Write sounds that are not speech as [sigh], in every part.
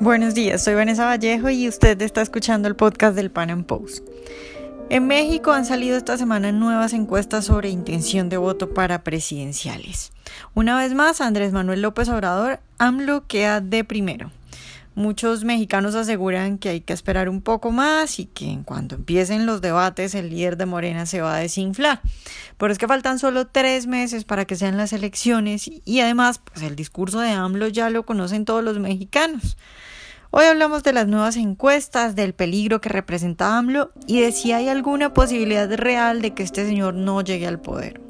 Buenos días, soy Vanessa Vallejo y usted está escuchando el podcast del Pan Am Post. En México han salido esta semana nuevas encuestas sobre intención de voto para presidenciales. Una vez más, Andrés Manuel López Obrador, AMLO queda de primero. Muchos mexicanos aseguran que hay que esperar un poco más y que en cuanto empiecen los debates el líder de Morena se va a desinflar. Pero es que faltan solo tres meses para que sean las elecciones y además pues el discurso de AMLO ya lo conocen todos los mexicanos. Hoy hablamos de las nuevas encuestas, del peligro que representa AMLO y de si hay alguna posibilidad real de que este señor no llegue al poder.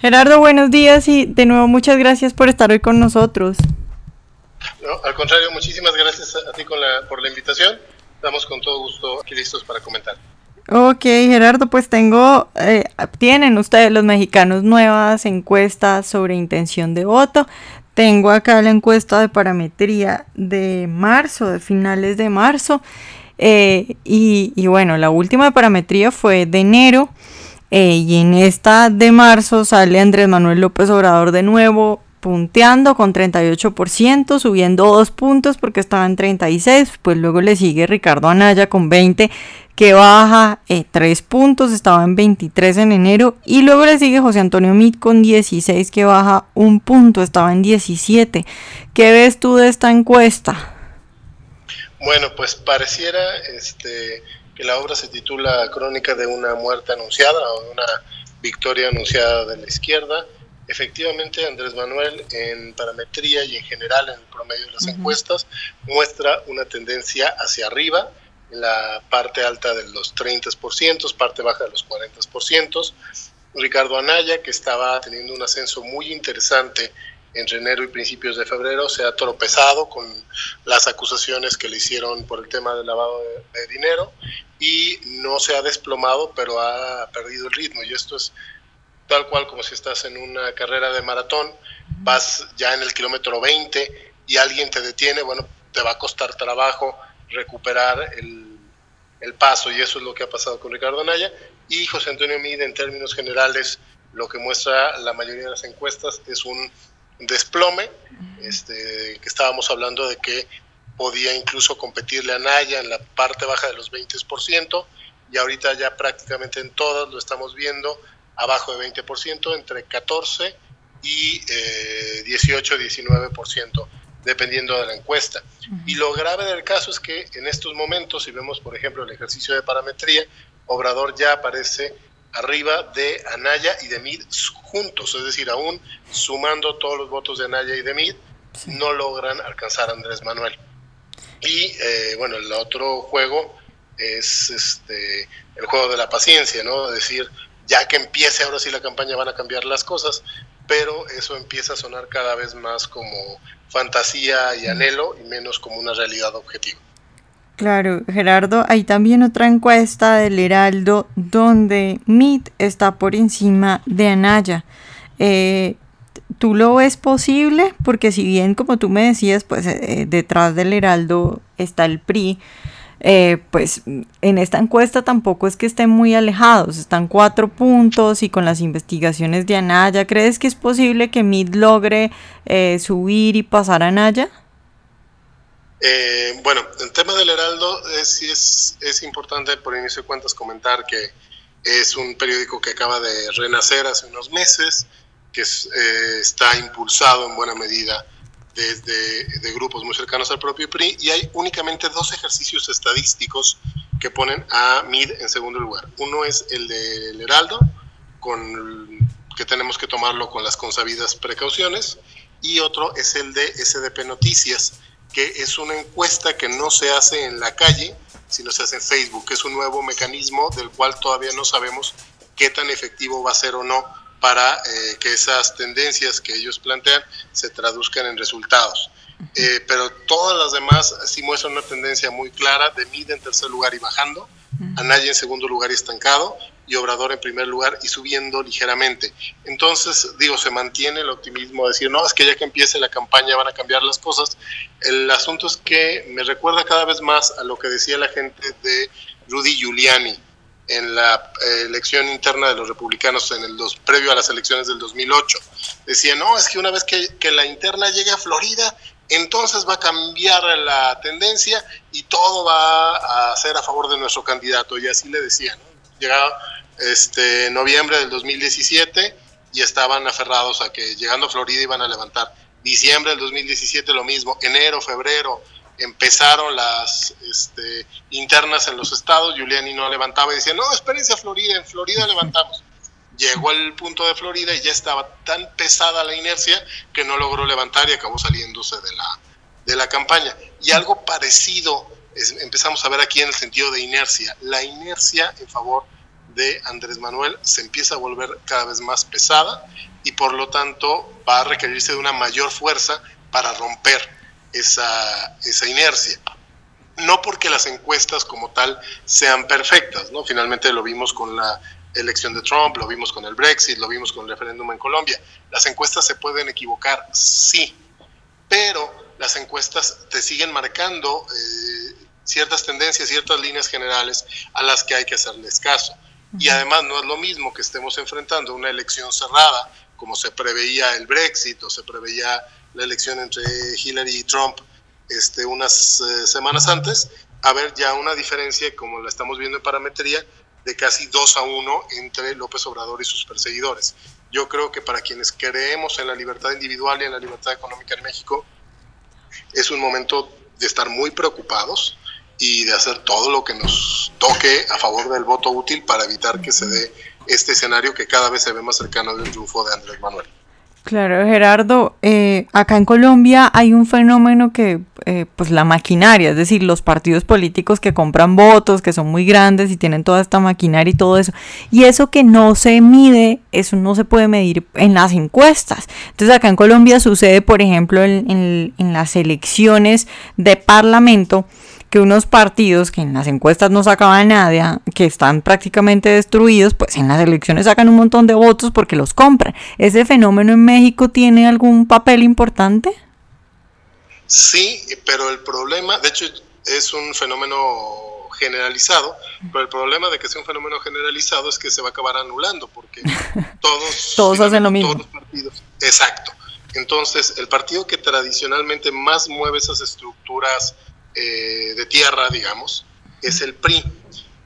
Gerardo, buenos días y de nuevo muchas gracias por estar hoy con nosotros. al contrario, muchísimas gracias a ti por la invitación. Estamos con todo gusto aquí listos para comentar. Ok, Gerardo, pues tengo, eh, tienen ustedes los mexicanos nuevas encuestas sobre intención de voto. Tengo acá la encuesta de parametría de marzo, de finales de marzo. Eh, y, bueno, la última parametría fue de enero. Eh, y en esta de marzo sale Andrés Manuel López Obrador de nuevo punteando con 38%, subiendo dos puntos porque estaba en 36, pues luego le sigue Ricardo Anaya con 20, que baja eh, 3 puntos, estaba en 23 en enero, y luego le sigue José Antonio Mit con 16, que baja un punto, estaba en 17. ¿Qué ves tú de esta encuesta? Bueno, pues pareciera este, que la obra se titula Crónica de una muerte anunciada o de una victoria anunciada de la izquierda Efectivamente, Andrés Manuel en parametría y en general en el promedio de las encuestas muestra una tendencia hacia arriba, en la parte alta de los 30%, parte baja de los 40%. Ricardo Anaya, que estaba teniendo un ascenso muy interesante entre enero y principios de febrero, se ha tropezado con las acusaciones que le hicieron por el tema del lavado de, de dinero y no se ha desplomado, pero ha perdido el ritmo. Y esto es tal cual como si estás en una carrera de maratón, vas ya en el kilómetro 20 y alguien te detiene, bueno, te va a costar trabajo recuperar el, paso y eso es lo que ha pasado con Ricardo Anaya. Y José Antonio Mide, en términos generales, lo que muestra la mayoría de las encuestas es un desplome, este, que estábamos hablando de que podía incluso competirle a Naya en la parte baja de los 20%, y ahorita ya prácticamente en todas lo estamos viendo abajo de 20%, entre 14 y 18, eh, 19%, dependiendo de la encuesta. Y lo grave del caso es que en estos momentos, si vemos por ejemplo el ejercicio de parametría, Obrador ya aparece arriba de Anaya y de Mid juntos, es decir, aún sumando todos los votos de Anaya y de Mid, no logran alcanzar a Andrés Manuel. Y eh, bueno, el otro juego es este, el juego de la paciencia, ¿no? Es decir, ya que empiece ahora sí la campaña van a cambiar las cosas, pero eso empieza a sonar cada vez más como fantasía y anhelo y menos como una realidad objetiva. Claro, Gerardo, hay también otra encuesta del Heraldo donde MIT está por encima de Anaya. Eh, ¿Tú lo ves posible? Porque si bien, como tú me decías, pues eh, detrás del Heraldo está el PRI, eh, pues en esta encuesta tampoco es que estén muy alejados, están cuatro puntos y con las investigaciones de Anaya, ¿crees que es posible que MID logre eh, subir y pasar a Anaya? Eh, bueno, el tema del Heraldo sí es, es, importante por inicio de cuentas comentar que es un periódico que acaba de renacer hace unos meses, que está impulsado en buena medida de, grupos muy cercanos al propio PRI y hay únicamente dos ejercicios estadísticos que ponen a MID en segundo lugar. Uno es el del Heraldo, con, que tenemos que tomarlo con las consabidas precauciones, y otro es el de SDP Noticias, que es una encuesta que no se hace en la calle, sino se hace en Facebook, es un nuevo mecanismo del cual todavía no sabemos qué tan efectivo va a ser o no para eh, que esas tendencias que ellos plantean se traduzcan en resultados. Eh, pero todas las demás sí muestran una tendencia muy clara de Mid en tercer lugar y bajando, Anaya en segundo lugar y estancado, y Obrador en primer lugar y subiendo ligeramente. Entonces, digo, se mantiene el optimismo de decir, no, es que ya que empiece la campaña van a cambiar las cosas. El asunto es que me recuerda cada vez más a lo que decía la gente de Rudy Giuliani, en la eh, elección interna de los republicanos en el dos, previo a las elecciones del 2008. Decían, no, es que una vez que, que la interna llegue a Florida, entonces va a cambiar la tendencia y todo va a ser a favor de nuestro candidato. Y así le decían. Llegaba este, noviembre del 2017 y estaban aferrados a que llegando a Florida iban a levantar. Diciembre del 2017 lo mismo, enero, febrero, empezaron las este, internas en los estados, Giuliani no levantaba y decía, no, espérense a Florida, en Florida levantamos. Llegó al punto de Florida y ya estaba tan pesada la inercia que no logró levantar y acabó saliéndose de la, de la campaña. Y algo parecido empezamos a ver aquí en el sentido de inercia. La inercia en favor de Andrés Manuel se empieza a volver cada vez más pesada y por lo tanto va a requerirse de una mayor fuerza para romper esa, esa inercia. No porque las encuestas como tal sean perfectas, ¿no? Finalmente lo vimos con la elección de Trump, lo vimos con el Brexit, lo vimos con el referéndum en Colombia. Las encuestas se pueden equivocar, sí, pero las encuestas te siguen marcando eh, ciertas tendencias, ciertas líneas generales a las que hay que hacerles caso. Y además no es lo mismo que estemos enfrentando una elección cerrada, como se preveía el Brexit o se preveía la elección entre Hillary y Trump este, unas eh, semanas antes, a ver ya una diferencia, como la estamos viendo en parametría, de casi 2 a 1 entre López Obrador y sus perseguidores. Yo creo que para quienes creemos en la libertad individual y en la libertad económica en México, es un momento de estar muy preocupados y de hacer todo lo que nos toque a favor del voto útil para evitar que se dé este escenario que cada vez se ve más cercano del triunfo de Andrés Manuel. Claro, Gerardo, eh, acá en Colombia hay un fenómeno que, eh, pues la maquinaria, es decir, los partidos políticos que compran votos, que son muy grandes y tienen toda esta maquinaria y todo eso, y eso que no se mide, eso no se puede medir en las encuestas. Entonces acá en Colombia sucede, por ejemplo, en las elecciones de parlamento, que unos partidos que en las encuestas no sacaban nada, que están prácticamente destruidos, pues en las elecciones sacan un montón de votos porque los compran. ¿Ese fenómeno en México tiene algún papel importante? Sí, pero el problema, de hecho es un fenómeno generalizado, pero el problema de que sea un fenómeno generalizado es que se va a acabar anulando porque [laughs] todos, todos hacen lo mismo. Todos los partidos, exacto. Entonces, el partido que tradicionalmente más mueve esas estructuras eh, de tierra, digamos, es el PRI.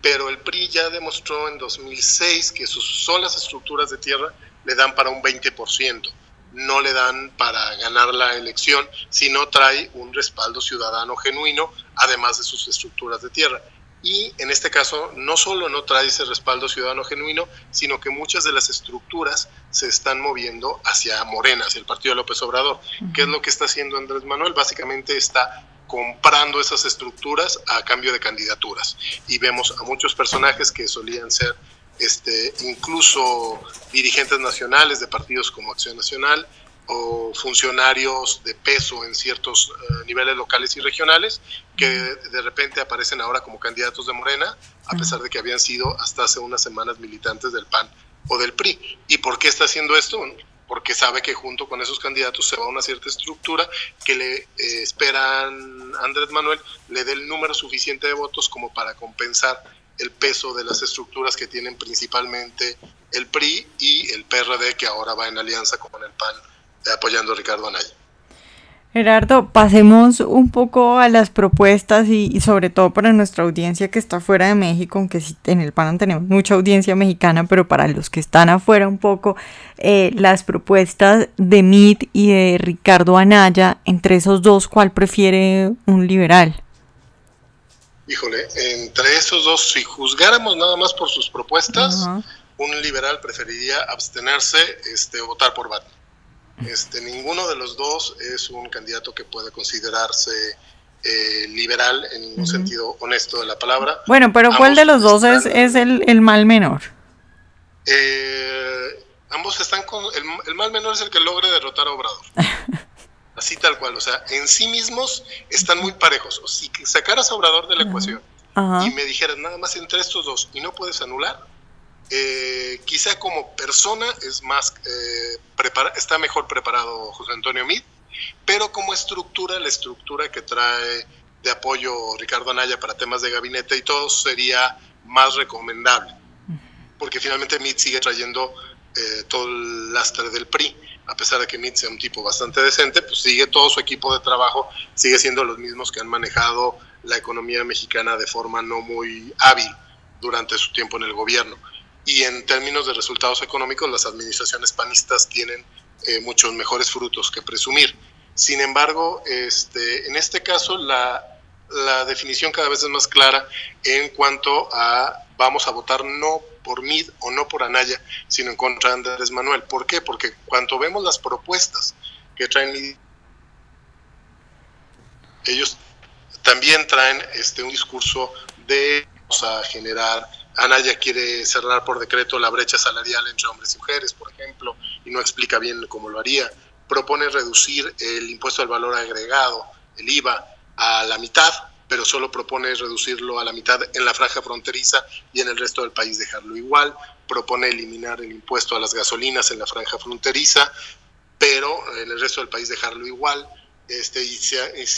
Pero el PRI ya demostró en 2006 que sus solas estructuras de tierra le dan para un 20%. No le dan para ganar la elección si no trae un respaldo ciudadano genuino, además de sus estructuras de tierra. Y en este caso, no solo no trae ese respaldo ciudadano genuino, sino que muchas de las estructuras se están moviendo hacia Morena, hacia el Partido de López Obrador. ¿Qué es lo que está haciendo Andrés Manuel? Básicamente está comprando esas estructuras a cambio de candidaturas. Y vemos a muchos personajes que solían ser este, incluso dirigentes nacionales de partidos como Acción Nacional o funcionarios de peso en ciertos eh, niveles locales y regionales que de repente aparecen ahora como candidatos de Morena, a pesar de que habían sido hasta hace unas semanas militantes del PAN o del PRI. ¿Y por qué está haciendo esto? Porque sabe que junto con esos candidatos se va a una cierta estructura que le eh, esperan Andrés Manuel le dé el número suficiente de votos como para compensar el peso de las estructuras que tienen principalmente el PRI y el PRD que ahora va en alianza con el PAN eh, apoyando a Ricardo Anaya. Gerardo, pasemos un poco a las propuestas y, sobre todo para nuestra audiencia que está fuera de México, aunque en el PAN tenemos mucha audiencia mexicana, pero para los que están afuera un poco, eh, las propuestas de Mit y de Ricardo Anaya, entre esos dos, ¿cuál prefiere un liberal? Híjole, entre esos dos, si juzgáramos nada más por sus propuestas, un liberal preferiría abstenerse, este, votar por Batman. Este, ninguno de los dos es un candidato que pueda considerarse eh, liberal en ningún sentido honesto de la palabra. Bueno, pero ¿cuál de los dos es, es el, mal menor? Eh, ambos están con... El, mal menor es el que logre derrotar a Obrador. [laughs] Así tal cual, o sea, en sí mismos están muy parejos. O si sacaras a Obrador de la ecuación y me dijeras nada más entre estos dos y no puedes anular, eh, quizá como persona es más eh, está mejor preparado José Antonio Mid, pero como estructura, la estructura que trae de apoyo Ricardo Anaya para temas de gabinete y todo sería más recomendable. Porque finalmente Meade sigue trayendo eh, todo el lastre del PRI. A pesar de que Meade sea un tipo bastante decente, pues sigue todo su equipo de trabajo, sigue siendo los mismos que han manejado la economía mexicana de forma no muy hábil durante su tiempo en el gobierno. Y en términos de resultados económicos, las administraciones panistas tienen eh, muchos mejores frutos que presumir. Sin embargo, este, en este caso la, la definición cada vez es más clara en cuanto a vamos a votar no por Mid o no por Anaya, sino en contra de Andrés Manuel. ¿Por qué? Porque cuando vemos las propuestas que traen Mid, ellos también traen este, un discurso de vamos a generar Anaya quiere cerrar por decreto la brecha salarial entre hombres y mujeres, por ejemplo, y no explica bien cómo lo haría. Propone reducir el impuesto al valor agregado, el IVA, a la mitad, pero solo propone reducirlo a la mitad en la franja fronteriza y en el resto del país dejarlo igual. Propone eliminar el impuesto a las gasolinas en la franja fronteriza, pero en el resto del país dejarlo igual. Este, y,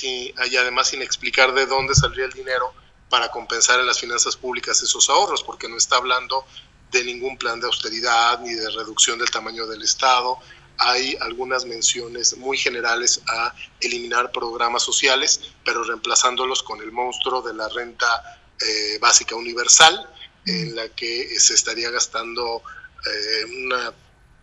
y, y además sin explicar de dónde saldría el dinero para compensar en las finanzas públicas esos ahorros, porque no está hablando de ningún plan de austeridad ni de reducción del tamaño del Estado. Hay algunas menciones muy generales a eliminar programas sociales, pero reemplazándolos con el monstruo de la renta eh, básica universal, en la que se estaría gastando eh, una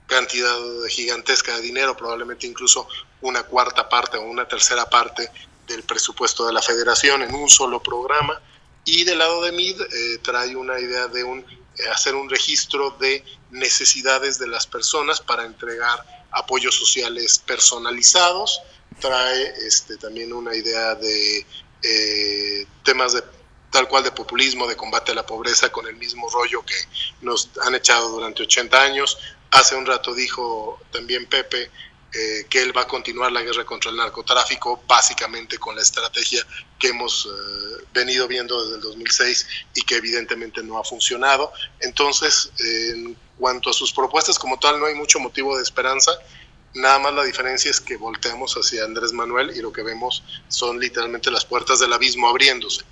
cantidad gigantesca de dinero, probablemente incluso una cuarta parte o una tercera parte del presupuesto de la federación en un solo programa y del lado de MID eh, trae una idea de un, eh, hacer un registro de necesidades de las personas para entregar apoyos sociales personalizados. Trae este, también una idea de eh, temas de tal cual de populismo, de combate a la pobreza, con el mismo rollo que nos han echado durante 80 años. Hace un rato dijo también Pepe que él va a continuar la guerra contra el narcotráfico, básicamente con la estrategia que hemos eh, venido viendo desde el 2006 y que evidentemente no ha funcionado. Entonces, en cuanto a sus propuestas como tal, no hay mucho motivo de esperanza. Nada más la diferencia es que volteamos hacia Andrés Manuel y lo que vemos son literalmente las puertas del abismo abriéndose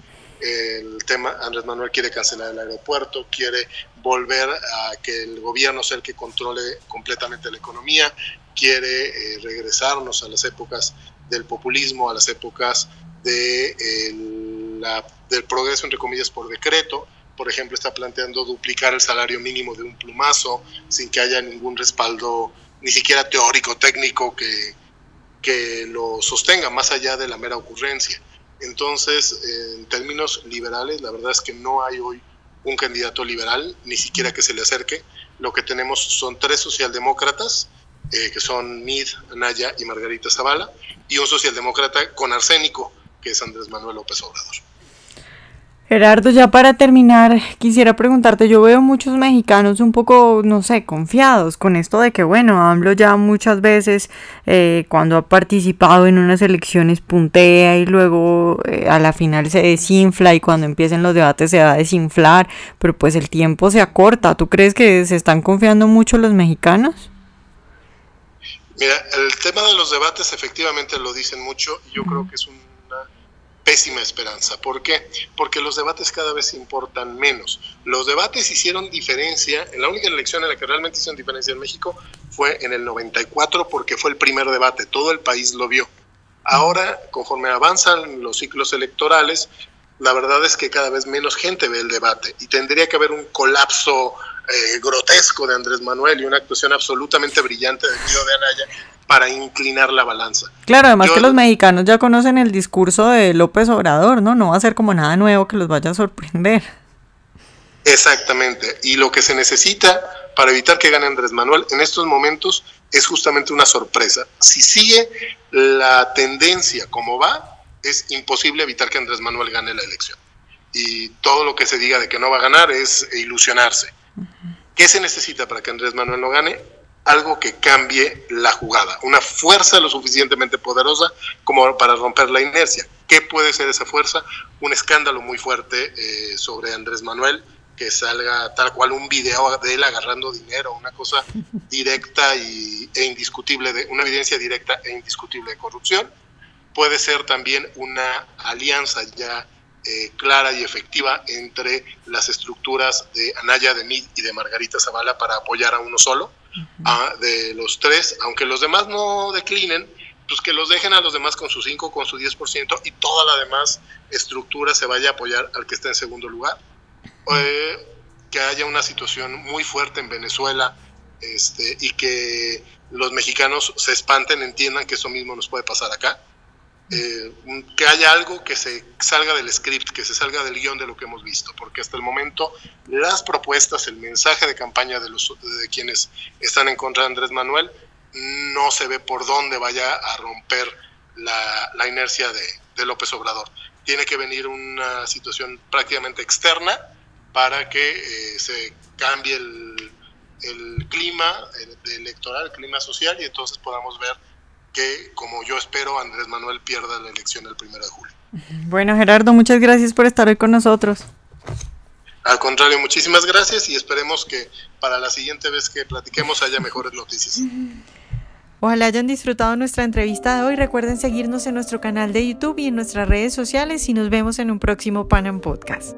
el tema, Andrés Manuel quiere cancelar el aeropuerto, quiere volver a que el gobierno sea el que controle completamente la economía, quiere eh, regresarnos a las épocas del populismo, a las épocas de, la, del progreso, entre comillas, por decreto. Por ejemplo, está planteando duplicar el salario mínimo de un plumazo sin que haya ningún respaldo, ni siquiera teórico, técnico, que, que lo sostenga, más allá de la mera ocurrencia. Entonces, en términos liberales, la verdad es que no hay hoy un candidato liberal, ni siquiera que se le acerque. Lo que tenemos son tres socialdemócratas, eh, que son Mid, Anaya y Margarita Zavala, y un socialdemócrata con arsénico, que es Andrés Manuel López Obrador. Gerardo, ya para terminar, quisiera preguntarte, yo veo muchos mexicanos un poco, no sé, confiados con esto de que, bueno, AMLO ya muchas veces eh, cuando ha participado en unas elecciones puntea y luego eh, a la final se desinfla y cuando empiecen los debates se va a desinflar, pero pues el tiempo se acorta. ¿Tú crees que se están confiando mucho los mexicanos? Mira, el tema de los debates efectivamente lo dicen mucho y yo creo que es una pésima esperanza. ¿Por qué? Porque los debates cada vez importan menos. Los debates hicieron diferencia, en la única elección en la que realmente hicieron diferencia en México fue en el 94 porque fue el primer debate, todo el país lo vio. Ahora, conforme avanzan los ciclos electorales, la verdad es que cada vez menos gente ve el debate y tendría que haber un colapso eh, grotesco de Andrés Manuel y una actuación absolutamente brillante de Guido de Anaya para inclinar la balanza. Claro, además que los mexicanos ya conocen el discurso de López Obrador, ¿no? No va a ser como nada nuevo que los vaya a sorprender. Exactamente. Y lo que se necesita para evitar que gane Andrés Manuel en estos momentos es justamente una sorpresa. Si sigue la tendencia como va, es imposible evitar que Andrés Manuel gane la elección. Y todo lo que se diga de que no va a ganar es ilusionarse. ¿Qué se necesita para que Andrés Manuel no gane? Algo que cambie la jugada, una fuerza lo suficientemente poderosa como para romper la inercia. ¿Qué puede ser esa fuerza? Un escándalo muy fuerte eh, sobre Andrés Manuel, que salga tal cual un video de él agarrando dinero, una cosa [laughs] directa y, e indiscutible, de, una evidencia directa e indiscutible de corrupción. Puede ser también una alianza ya eh, clara y efectiva entre las estructuras de Anaya, de Mid y de Margarita Zavala para apoyar a uno solo, de los tres, aunque los demás no declinen, pues que los dejen a los demás con su 5, con su 10% y toda la demás estructura se vaya a apoyar al que está en segundo lugar. Eh, que haya una situación muy fuerte en Venezuela este, y que los mexicanos se espanten, entiendan que eso mismo nos puede pasar acá. Eh, que haya algo que se salga del script, que se salga del guion de lo que hemos visto, porque hasta el momento las propuestas, el mensaje de campaña de, los, de quienes están en contra de Andrés Manuel, no se ve por dónde vaya a romper la, la inercia de, de López Obrador. Tiene que venir una situación prácticamente externa para que eh, se cambie el, el clima electoral, el clima social y entonces podamos ver que, como yo espero, Andrés Manuel pierda la elección el primero de julio. Bueno, Gerardo, muchas gracias por estar hoy con nosotros. Al contrario, muchísimas gracias y esperemos que para la siguiente vez que platiquemos haya mejores noticias. Ojalá hayan disfrutado nuestra entrevista de hoy. Recuerden seguirnos en nuestro canal de YouTube y en nuestras redes sociales y nos vemos en un próximo Panam Podcast.